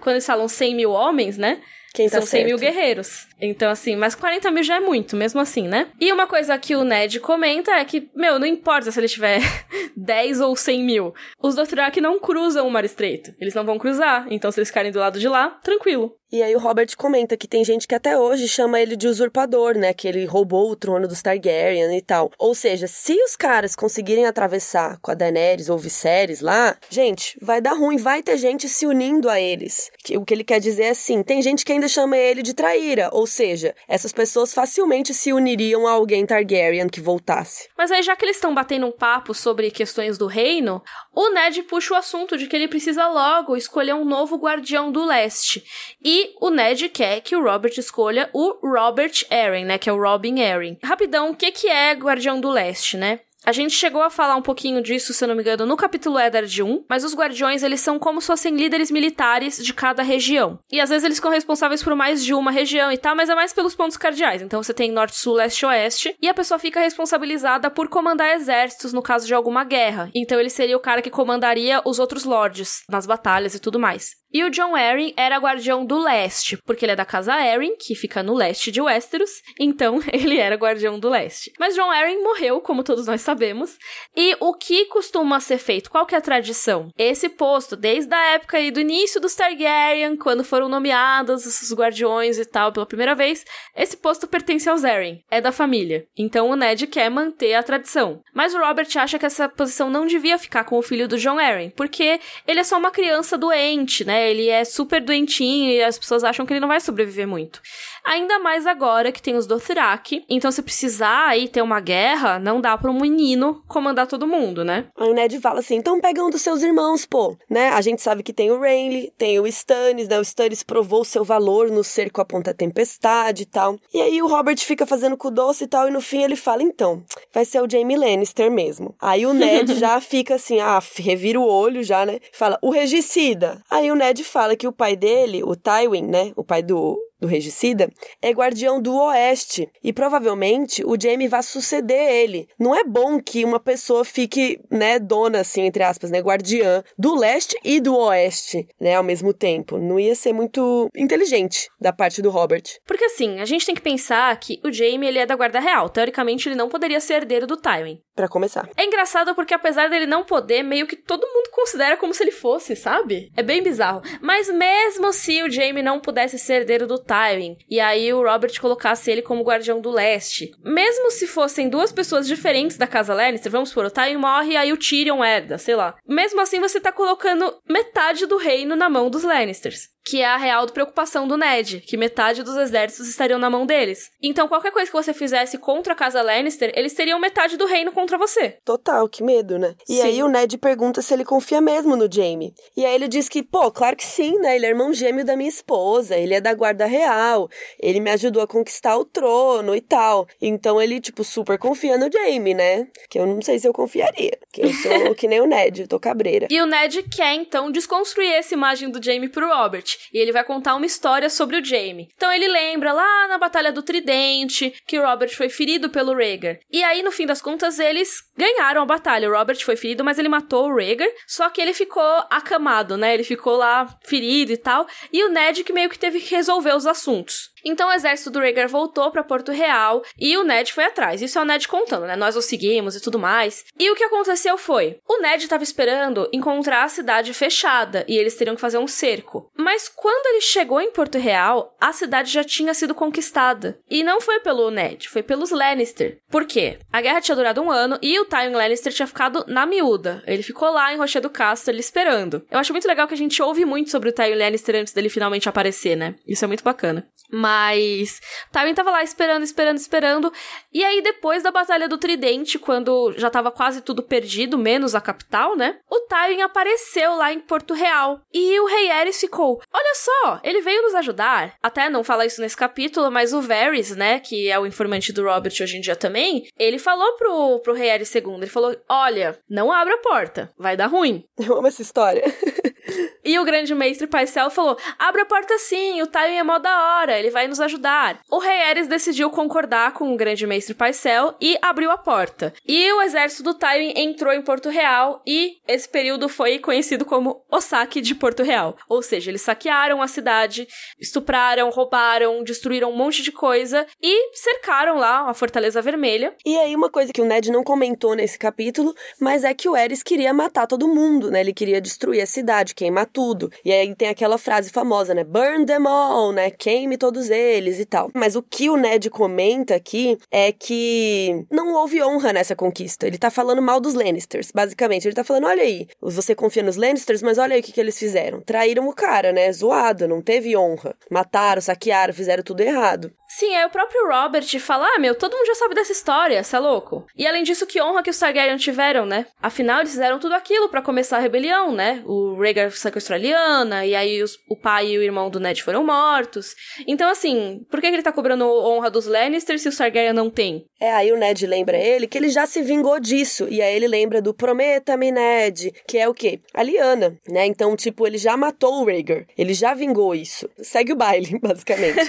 S1: quando eles falam 100 mil homens, né,
S2: quem tá
S1: São 100 mil guerreiros. Então, assim, mas 40 mil já é muito, mesmo assim, né? E uma coisa que o Ned comenta é que, meu, não importa se ele tiver *laughs* 10 ou 100 mil. Os Dothraki não cruzam o Mar Estreito. Eles não vão cruzar. Então, se eles ficarem do lado de lá, tranquilo.
S2: E aí o Robert comenta que tem gente que até hoje chama ele de usurpador, né? Que ele roubou o trono dos Targaryen e tal. Ou seja, se os caras conseguirem atravessar com a Daenerys ou Viserys lá, gente, vai dar ruim, vai ter gente se unindo a eles. O que ele quer dizer é assim, tem gente que ainda chama ele de traíra, ou seja, essas pessoas facilmente se uniriam a alguém Targaryen que voltasse.
S1: Mas aí já que eles estão batendo um papo sobre questões do reino, o Ned puxa o assunto de que ele precisa logo escolher um novo guardião do leste. E o Ned quer que o Robert escolha o Robert Arryn, né? Que é o Robin Arryn. Rapidão, o que, que é Guardião do Leste, né? A gente chegou a falar um pouquinho disso, se eu não me engano, no capítulo Eddard 1, mas os guardiões, eles são como se fossem líderes militares de cada região. E às vezes eles são responsáveis por mais de uma região e tal, mas é mais pelos pontos cardeais. Então você tem norte, sul, leste, oeste, e a pessoa fica responsabilizada por comandar exércitos no caso de alguma guerra. Então ele seria o cara que comandaria os outros lords nas batalhas e tudo mais. E o John Arryn era guardião do leste, porque ele é da casa Arryn, que fica no leste de Westeros, então *laughs* ele era guardião do leste. Mas John Arryn morreu, como todos nós sabemos, e o que costuma ser feito? Qual que é a tradição? Esse posto, desde a época aí do início dos Targaryen, quando foram nomeados os guardiões e tal pela primeira vez, esse posto pertence aos Arryn, é da família. Então o Ned quer manter a tradição. Mas o Robert acha que essa posição não devia ficar com o filho do John Arryn, porque ele é só uma criança doente, né? Ele é super doentinho e as pessoas acham que ele não vai sobreviver muito. Ainda mais agora que tem os Dothraki. Então, se precisar aí ter uma guerra, não dá para um menino comandar todo mundo, né?
S2: Aí o Ned fala assim: então pega um dos seus irmãos, pô. Né? A gente sabe que tem o Renly, tem o Stannis, né? O Stannis provou seu valor no cerco à Ponta Tempestade e tal. E aí o Robert fica fazendo com o doce e tal, e no fim ele fala: então, vai ser o Jaime Lannister mesmo. Aí o Ned *laughs* já fica assim, ah, revira o olho já, né? Fala, o regicida. Aí o Ned fala que o pai dele, o Tywin, né? O pai do do regicida, é guardião do oeste e provavelmente o Jaime vai suceder ele. Não é bom que uma pessoa fique, né, dona assim, entre aspas, né, guardiã do leste e do oeste, né, ao mesmo tempo. Não ia ser muito inteligente da parte do Robert.
S1: Porque assim, a gente tem que pensar que o Jaime, ele é da guarda real. Teoricamente, ele não poderia ser herdeiro do Tywin.
S2: Para começar.
S1: É engraçado porque apesar dele não poder, meio que todo mundo considera como se ele fosse, sabe? É bem bizarro. Mas mesmo se o Jaime não pudesse ser herdeiro do Tywin, e aí o Robert colocasse ele como guardião do leste, mesmo se fossem duas pessoas diferentes da casa Lannister, vamos supor, o Tywin morre e aí o Tyrion herda, sei lá. Mesmo assim, você tá colocando metade do reino na mão dos Lannisters. Que é a real preocupação do Ned, que metade dos exércitos estariam na mão deles. Então, qualquer coisa que você fizesse contra a casa Lannister, eles teriam metade do reino contra você.
S2: Total, que medo, né? E sim. aí o Ned pergunta se ele confia mesmo no Jaime. E aí ele diz que, pô, claro que sim, né? Ele é irmão gêmeo da minha esposa, ele é da guarda real, ele me ajudou a conquistar o trono e tal. Então ele, tipo, super confia no Jaime, né? Que eu não sei se eu confiaria. Que eu sou *laughs* que nem o Ned, eu tô cabreira.
S1: E o Ned quer, então, desconstruir essa imagem do Jaime pro Robert. E ele vai contar uma história sobre o Jaime. Então ele lembra lá na Batalha do Tridente que Robert foi ferido pelo Rhaegar. E aí, no fim das contas, eles ganharam a batalha. O Robert foi ferido, mas ele matou o Rhaegar. Só que ele ficou acamado, né? Ele ficou lá ferido e tal. E o Ned que meio que teve que resolver os assuntos. Então o exército do Rhaegar voltou para Porto Real e o Ned foi atrás. Isso é o Ned contando, né? Nós o seguimos e tudo mais. E o que aconteceu foi: o Ned estava esperando encontrar a cidade fechada e eles teriam que fazer um cerco. Mas quando ele chegou em Porto Real, a cidade já tinha sido conquistada. E não foi pelo Ned, foi pelos Lannister. Por quê? A guerra tinha durado um ano e o Tywin Lannister tinha ficado na miúda. Ele ficou lá em Rochedo Castle esperando. Eu acho muito legal que a gente ouve muito sobre o Tywin Lannister antes dele finalmente aparecer, né? Isso é muito bacana. Mas Tywin tava lá esperando, esperando, esperando. E aí, depois da Batalha do Tridente, quando já tava quase tudo perdido, menos a capital, né? O Tywin apareceu lá em Porto Real. E o Rei Aerys ficou: Olha só, ele veio nos ajudar. Até não fala isso nesse capítulo, mas o Varys, né? Que é o informante do Robert hoje em dia também, ele falou pro, pro Rei Aerys II: Ele falou: Olha, não abra a porta, vai dar ruim.
S2: Eu amo essa história. *laughs* *laughs*
S1: e o grande mestre Paisel falou: Abra a porta sim, o Tywin é mó da hora ele vai nos ajudar. O rei Ares decidiu concordar com o grande mestre Paisel e abriu a porta. E o exército do Tywin entrou em Porto Real e esse período foi conhecido como o saque de Porto Real. Ou seja, eles saquearam a cidade, estupraram, roubaram, destruíram um monte de coisa e cercaram lá a Fortaleza Vermelha.
S2: E aí uma coisa que o Ned não comentou nesse capítulo, mas é que o Ares queria matar todo mundo, né? Ele queria destruir a cidade, queimar tudo. E aí tem aquela frase famosa, né? Burn them all, né? Queime todo todos eles e tal. Mas o que o Ned comenta aqui é que não houve honra nessa conquista. Ele tá falando mal dos Lannisters, basicamente. Ele tá falando: olha aí, você confia nos Lannisters, mas olha aí o que, que eles fizeram. Traíram o cara, né? Zoado, não teve honra. Mataram, saquearam, fizeram tudo errado.
S1: Sim, aí o próprio Robert fala: ah, meu, todo mundo já sabe dessa história, cê é louco. E além disso, que honra que os Targaryen tiveram, né? Afinal, eles fizeram tudo aquilo para começar a rebelião, né? O Rhaegar sequestrou a Lyanna, e aí os, o pai e o irmão do Ned foram mortos. Então, assim, por que, que ele tá cobrando honra dos Lannister se o Targaryen não tem?
S2: É, aí o Ned lembra ele que ele já se vingou disso. E aí ele lembra do Prometa-me, Ned, que é o quê? A Lyanna, né? Então, tipo, ele já matou o Rhaegar. Ele já vingou isso. Segue o baile, *laughs* basicamente.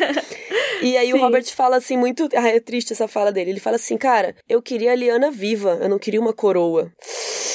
S2: e aí Sim. o Robert fala assim, muito. Ah, é triste essa fala dele. Ele fala assim, cara, eu queria a Liana viva, eu não queria uma coroa.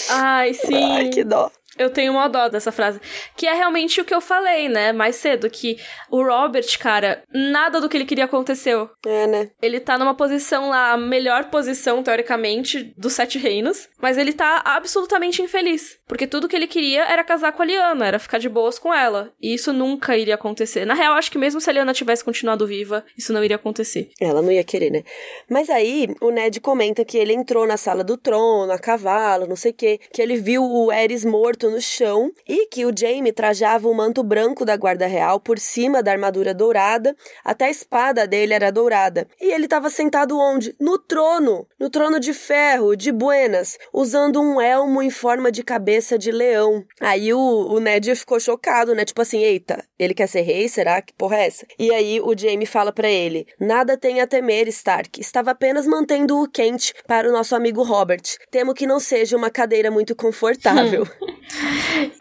S1: Ai, *laughs* sim.
S2: Ai, que dó.
S1: Eu tenho uma dó dessa frase. Que é realmente o que eu falei, né? Mais cedo. Que o Robert, cara, nada do que ele queria aconteceu.
S2: É, né?
S1: Ele tá numa posição lá, a melhor posição, teoricamente, dos Sete Reinos. Mas ele tá absolutamente infeliz. Porque tudo que ele queria era casar com a Liana, era ficar de boas com ela. E isso nunca iria acontecer. Na real, acho que mesmo se a Liana tivesse continuado viva, isso não iria acontecer.
S2: Ela não ia querer, né? Mas aí, o Ned comenta que ele entrou na sala do trono, a cavalo, não sei o quê. Que ele viu o Eris morto no chão e que o Jaime trajava o manto branco da guarda real por cima da armadura dourada, até a espada dele era dourada. E ele estava sentado onde? No trono, no trono de ferro, de buenas, usando um elmo em forma de cabeça de leão. Aí o, o Ned ficou chocado, né? Tipo assim, eita, ele quer ser rei? Será? Que porra é essa? E aí o Jaime fala para ele: Nada tem a temer, Stark. Estava apenas mantendo-o quente para o nosso amigo Robert. Temo que não seja uma cadeira muito confortável. *laughs*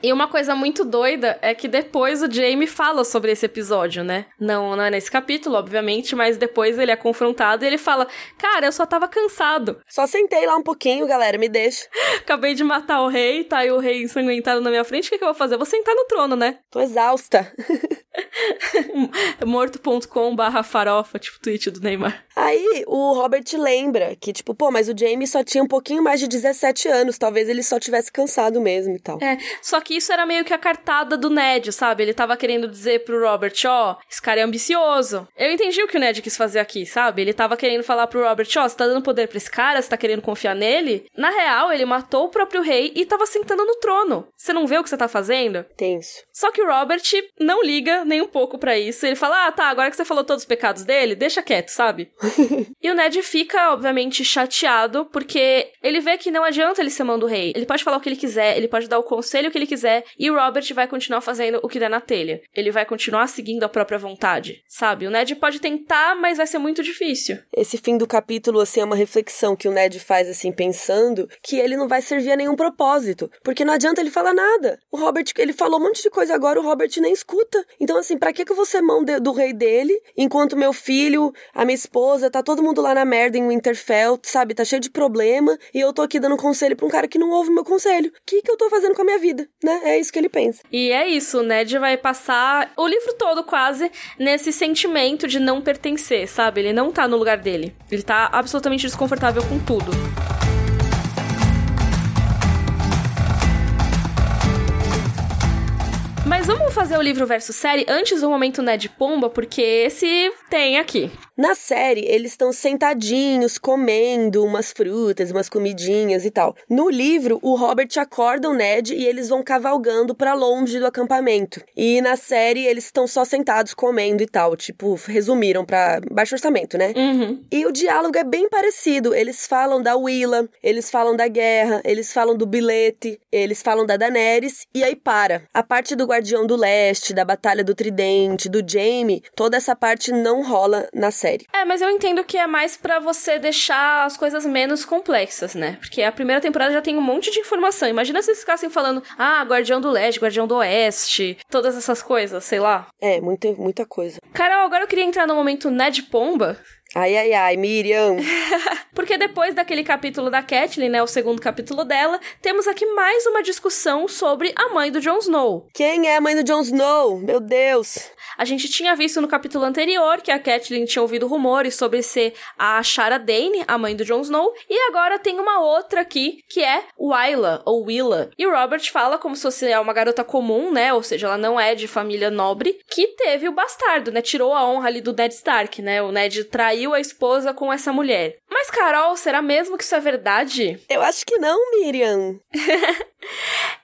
S1: E uma coisa muito doida é que depois o Jamie fala sobre esse episódio, né? Não, não é nesse capítulo, obviamente, mas depois ele é confrontado e ele fala: Cara, eu só tava cansado.
S2: Só sentei lá um pouquinho, galera, me deixa.
S1: Acabei de matar o rei, tá aí o rei ensanguentado na minha frente, o que, que eu vou fazer? Eu vou sentar no trono, né?
S2: Tô exausta. *laughs* *laughs*
S1: Morto.com barra farofa, tipo tweet do Neymar.
S2: Aí o Robert lembra que, tipo, pô, mas o Jamie só tinha um pouquinho mais de 17 anos, talvez ele só tivesse cansado mesmo e tal.
S1: É, só que isso era meio que a cartada do Ned, sabe? Ele tava querendo dizer pro Robert, ó, oh, esse cara é ambicioso. Eu entendi o que o Ned quis fazer aqui, sabe? Ele tava querendo falar pro Robert, ó, oh, você tá dando poder pra esse cara, você tá querendo confiar nele? Na real, ele matou o próprio rei e tava sentando no trono. Você não vê o que você tá fazendo?
S2: Tenso.
S1: Só que o Robert não liga nem um pouco para isso. Ele fala: Ah, tá, agora que você falou todos os pecados dele, deixa quieto, sabe? *laughs* e o Ned fica, obviamente, chateado, porque ele vê que não adianta ele ser mão do rei. Ele pode falar o que ele quiser, ele pode dar o conselho que ele quiser, e o Robert vai continuar fazendo o que der na telha. Ele vai continuar seguindo a própria vontade, sabe? O Ned pode tentar, mas vai ser muito difícil.
S2: Esse fim do capítulo, assim, é uma reflexão que o Ned faz, assim, pensando que ele não vai servir a nenhum propósito. Porque não adianta ele falar nada. O Robert, ele falou um monte de coisa agora, o Robert nem escuta. Então, assim, pra que, que vou ser mão de, do rei dele, enquanto meu filho, a minha esposa, tá todo mundo lá na merda em Winterfell, sabe? Tá cheio de problema, e eu tô aqui dando conselho pra um cara que não ouve meu conselho. O que, que eu tô fazendo com a minha vida, né? É isso que ele pensa.
S1: E é isso, o Ned vai passar o livro todo quase nesse sentimento de não pertencer, sabe? Ele não tá no lugar dele. Ele tá absolutamente desconfortável com tudo. Mas vamos fazer o livro versus série antes do momento Ned Pomba, porque esse tem aqui.
S2: Na série, eles estão sentadinhos, comendo umas frutas, umas comidinhas e tal. No livro, o Robert acorda o Ned e eles vão cavalgando para longe do acampamento. E na série, eles estão só sentados comendo e tal. Tipo, resumiram para baixo orçamento, né?
S1: Uhum.
S2: E o diálogo é bem parecido. Eles falam da Willa, eles falam da guerra, eles falam do bilhete, eles falam da Daenerys e aí para. A parte do Guardião do Leste, da Batalha do Tridente, do Jaime, toda essa parte não rola na série série.
S1: É, mas eu entendo que é mais para você deixar as coisas menos complexas, né? Porque a primeira temporada já tem um monte de informação. Imagina se eles ficassem falando, ah, Guardião do Leste, Guardião do Oeste, todas essas coisas, sei lá.
S2: É, muita, muita coisa.
S1: Carol, agora eu queria entrar no momento Ned Pomba,
S2: Ai, ai, ai, Miriam. *laughs*
S1: Porque depois daquele capítulo da Catelyn, né, o segundo capítulo dela, temos aqui mais uma discussão sobre a mãe do Jon Snow.
S2: Quem é a mãe do Jon Snow? Meu Deus.
S1: A gente tinha visto no capítulo anterior que a Catelyn tinha ouvido rumores sobre ser a Shara Dane, a mãe do Jon Snow, e agora tem uma outra aqui, que é Wyla, ou Willa. E o Robert fala como se fosse uma garota comum, né, ou seja, ela não é de família nobre, que teve o bastardo, né, tirou a honra ali do Ned Stark, né, o Ned traiu a esposa com essa mulher. Mas, Carol, será mesmo que isso é verdade? *laughs*
S2: Eu acho que não, Miriam.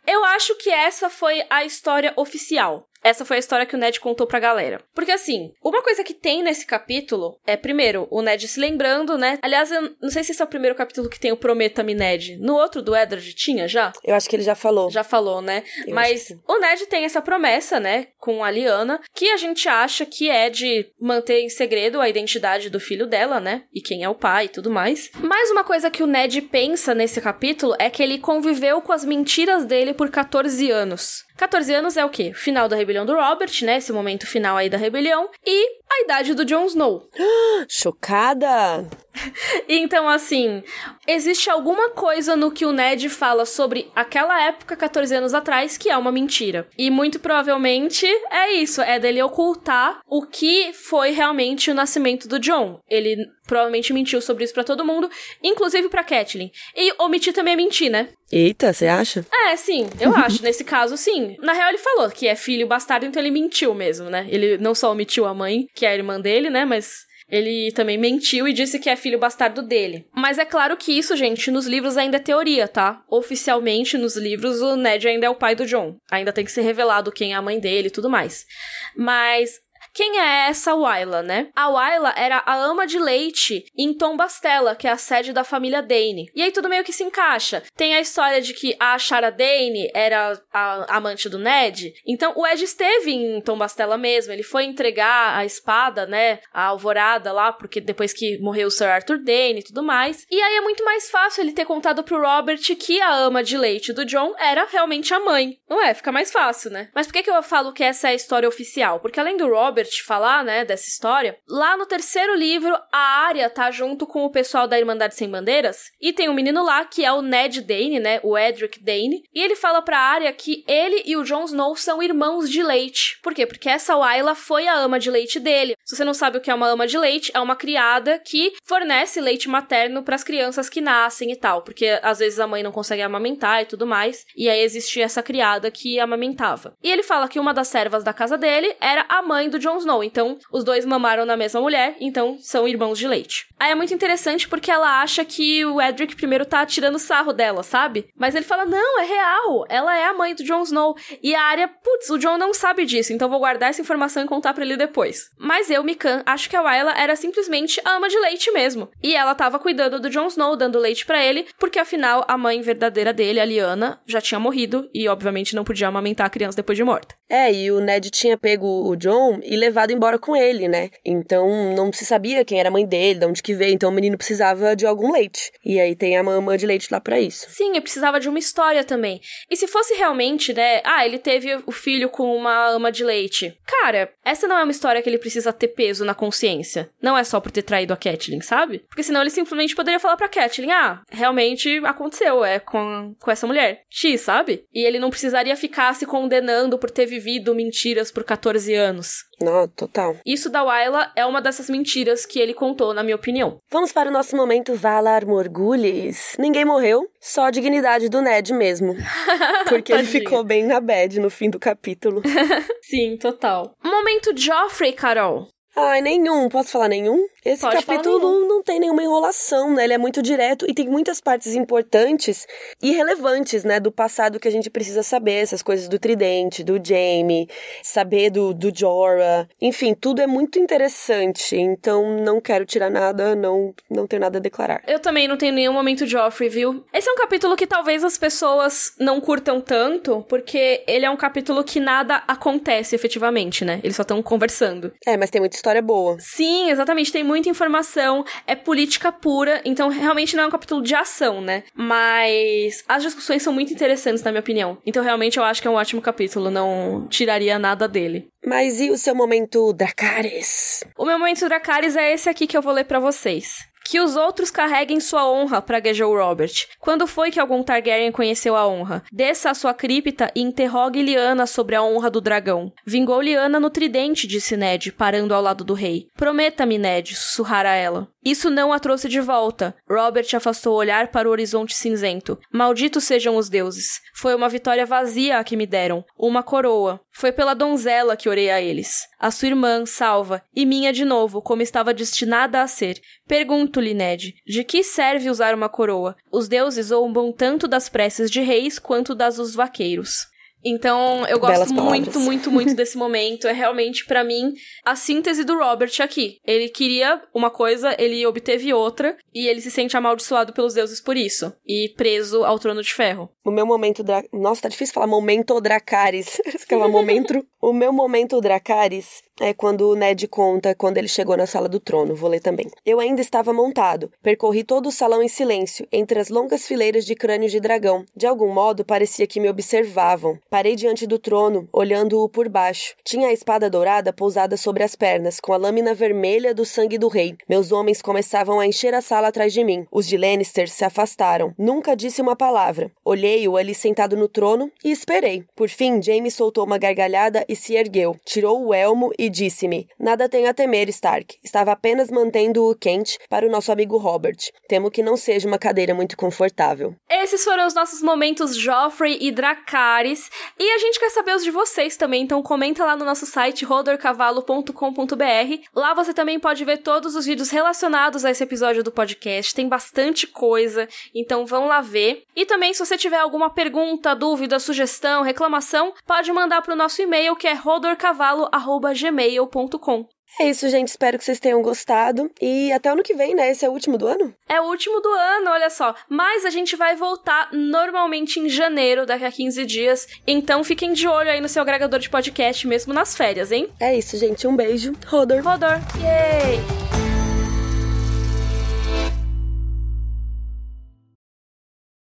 S1: Eu acho que essa foi a história oficial. Essa foi a história que o Ned contou pra galera. Porque assim, uma coisa que tem nesse capítulo é, primeiro, o Ned se lembrando, né? Aliás, eu não sei se esse é o primeiro capítulo que tem o Prometa-me Ned. No outro do Eddard tinha já?
S2: Eu acho que ele já falou.
S1: Já falou, né? Eu Mas o Ned tem essa promessa, né, com a Liana, que a gente acha que é de manter em segredo a identidade do filho dela, né? E quem é o pai e tudo mais. Mais uma coisa que o Ned pensa nesse capítulo é que ele conviveu com as mentiras dele por 14 anos. 14 anos é o quê? Final da rebelião do Robert, né? Esse momento final aí da rebelião. E a idade do Jon Snow. *gasps*
S2: Chocada! *laughs*
S1: então, assim, existe alguma coisa no que o Ned fala sobre aquela época, 14 anos atrás, que é uma mentira. E muito provavelmente é isso, é dele ocultar o que foi realmente o nascimento do John. Ele provavelmente mentiu sobre isso para todo mundo, inclusive para Catelyn. E omitir também é mentir, né?
S2: Eita, você acha?
S1: É, sim, eu *laughs* acho. Nesse caso, sim. Na real, ele falou que é filho bastardo, então ele mentiu mesmo, né? Ele não só omitiu a mãe, que é a irmã dele, né? Mas ele também mentiu e disse que é filho bastardo dele. Mas é claro que isso, gente, nos livros ainda é teoria, tá? Oficialmente, nos livros, o Ned ainda é o pai do John. Ainda tem que ser revelado quem é a mãe dele e tudo mais. Mas quem é essa Wyla, né? A Wyla era a ama de leite em Tom Bastella, que é a sede da família Dane. E aí tudo meio que se encaixa. Tem a história de que a Shara Dane era a amante do Ned. Então o Ed esteve em Tom Bastella mesmo. Ele foi entregar a espada, né? A alvorada lá, porque depois que morreu o Sir Arthur Dane e tudo mais. E aí é muito mais fácil ele ter contado pro Robert que a ama de leite do John era realmente a mãe. Não é? Fica mais fácil, né? Mas por que, que eu falo que essa é a história oficial? Porque além do Robert, Robert falar, né, dessa história, lá no terceiro livro, a Arya tá junto com o pessoal da Irmandade Sem Bandeiras e tem um menino lá que é o Ned Dane, né, o Edric Dane, e ele fala pra Arya que ele e o Jon Snow são irmãos de leite. Por quê? Porque essa Wyla foi a ama de leite dele. Se você não sabe o que é uma ama de leite, é uma criada que fornece leite materno para as crianças que nascem e tal, porque às vezes a mãe não consegue amamentar e tudo mais, e aí existia essa criada que amamentava. E ele fala que uma das servas da casa dele era a mãe do Jon Snow, então os dois mamaram na mesma mulher, então são irmãos de leite. Aí é muito interessante porque ela acha que o Edric primeiro tá tirando sarro dela, sabe? Mas ele fala: "Não, é real. Ela é a mãe do Jon Snow". E a área, putz, o Jon não sabe disso, então vou guardar essa informação e contar para ele depois. Mas eu, Mikan, acho que a Wyla era simplesmente a ama de leite mesmo. E ela tava cuidando do Jon Snow, dando leite para ele, porque afinal a mãe verdadeira dele, a Lyanna, já tinha morrido e obviamente não podia amamentar a criança depois de morta.
S2: É, e o Ned tinha pego o John e levado embora com ele, né? Então não se sabia quem era a mãe dele, de onde que veio, então o menino precisava de algum leite. E aí tem a mamã de leite lá para isso.
S1: Sim, eu precisava de uma história também. E se fosse realmente, né, ah, ele teve o filho com uma ama de leite. Cara, essa não é uma história que ele precisa ter peso na consciência. Não é só por ter traído a Catelyn, sabe? Porque senão ele simplesmente poderia falar pra Catelyn, ah, realmente aconteceu, é com, com essa mulher. X, sabe? E ele não precisaria ficar se condenando por ter vivido mentiras por 14 anos.
S2: Não, total.
S1: Isso da Wyla é uma dessas mentiras que ele contou, na minha opinião.
S2: Vamos para o nosso momento Valar Morgulhes. Ninguém morreu, só a dignidade do Ned mesmo. *laughs* Porque ele ficou bem na bad no fim do capítulo. *laughs*
S1: Sim, total. Momento Joffrey, Carol.
S2: Ai, nenhum. Posso falar nenhum? Esse
S1: Pode
S2: capítulo não tem nenhuma enrolação, né? Ele é muito direto e tem muitas partes importantes e relevantes, né? Do passado que a gente precisa saber. Essas coisas do Tridente, do Jaime, saber do, do Jorah. Enfim, tudo é muito interessante. Então, não quero tirar nada, não, não tenho nada a declarar.
S1: Eu também não tenho nenhum momento Joffrey, viu? Esse é um capítulo que talvez as pessoas não curtam tanto, porque ele é um capítulo que nada acontece efetivamente, né? Eles só estão conversando.
S2: É, mas tem muita história boa.
S1: Sim, exatamente. Tem muita informação, é política pura, então realmente não é um capítulo de ação, né? Mas as discussões são muito interessantes, na minha opinião. Então realmente eu acho que é um ótimo capítulo, não tiraria nada dele.
S2: Mas e o seu momento Dracarys?
S1: O meu momento Dracarys é esse aqui que eu vou ler para vocês. Que os outros carreguem sua honra, praguejou Robert. Quando foi que algum Targaryen conheceu a honra? Desça a sua cripta e interrogue Lyanna sobre a honra do dragão. Vingou Lyanna no tridente, disse Ned, parando ao lado do rei. Prometa-me, Ned, sussurrara ela. Isso não a trouxe de volta. Robert afastou o olhar para o horizonte cinzento. Malditos sejam os deuses. Foi uma vitória vazia a que me deram. Uma coroa. Foi pela donzela que orei a eles. A sua irmã, salva, e minha de novo, como estava destinada a ser. Pergunto-lhe, Ned, de que serve usar uma coroa? Os deuses zombam tanto das preces de reis quanto das dos vaqueiros. Então, eu gosto
S2: Belas
S1: muito,
S2: palavras.
S1: muito, muito *laughs* desse momento. É realmente, pra mim, a síntese do Robert aqui. Ele queria uma coisa, ele obteve outra, e ele se sente amaldiçoado pelos deuses por isso. E preso ao trono de ferro.
S2: O meu momento Dra... Nossa, tá difícil falar momento Dracarys. *laughs* Aquela momento. o meu momento Dracarys é quando o Ned conta quando ele chegou na sala do trono. Vou ler também. Eu ainda estava montado. Percorri todo o salão em silêncio, entre as longas fileiras de crânios de dragão. De algum modo, parecia que me observavam. Parei diante do trono, olhando-o por baixo. Tinha a espada dourada pousada sobre as pernas, com a lâmina vermelha do sangue do rei. Meus homens começavam a encher a sala atrás de mim. Os de Lannister se afastaram. Nunca disse uma palavra. Olhei-o ali sentado no trono e esperei. Por fim, Jaime soltou uma gargalhada e se ergueu. Tirou o elmo e disse-me: Nada tem a temer, Stark. Estava apenas mantendo-o quente para o nosso amigo Robert. Temo que não seja uma cadeira muito confortável.
S1: Esses foram os nossos momentos Joffrey e Dracarys. E a gente quer saber os de vocês também, então comenta lá no nosso site rodorcavalo.com.br. Lá você também pode ver todos os vídeos relacionados a esse episódio do podcast. Tem bastante coisa, então vão lá ver. E também, se você tiver alguma pergunta, dúvida, sugestão, reclamação, pode mandar para o nosso e-mail que é rodorcavalo.gmail.com.
S2: É isso, gente. Espero que vocês tenham gostado. E até ano que vem, né? Esse é o último do ano?
S1: É o último do ano, olha só. Mas a gente vai voltar normalmente em janeiro, daqui a 15 dias. Então fiquem de olho aí no seu agregador de podcast, mesmo nas férias, hein?
S2: É isso, gente. Um beijo. Rodor.
S1: Rodor. Yay!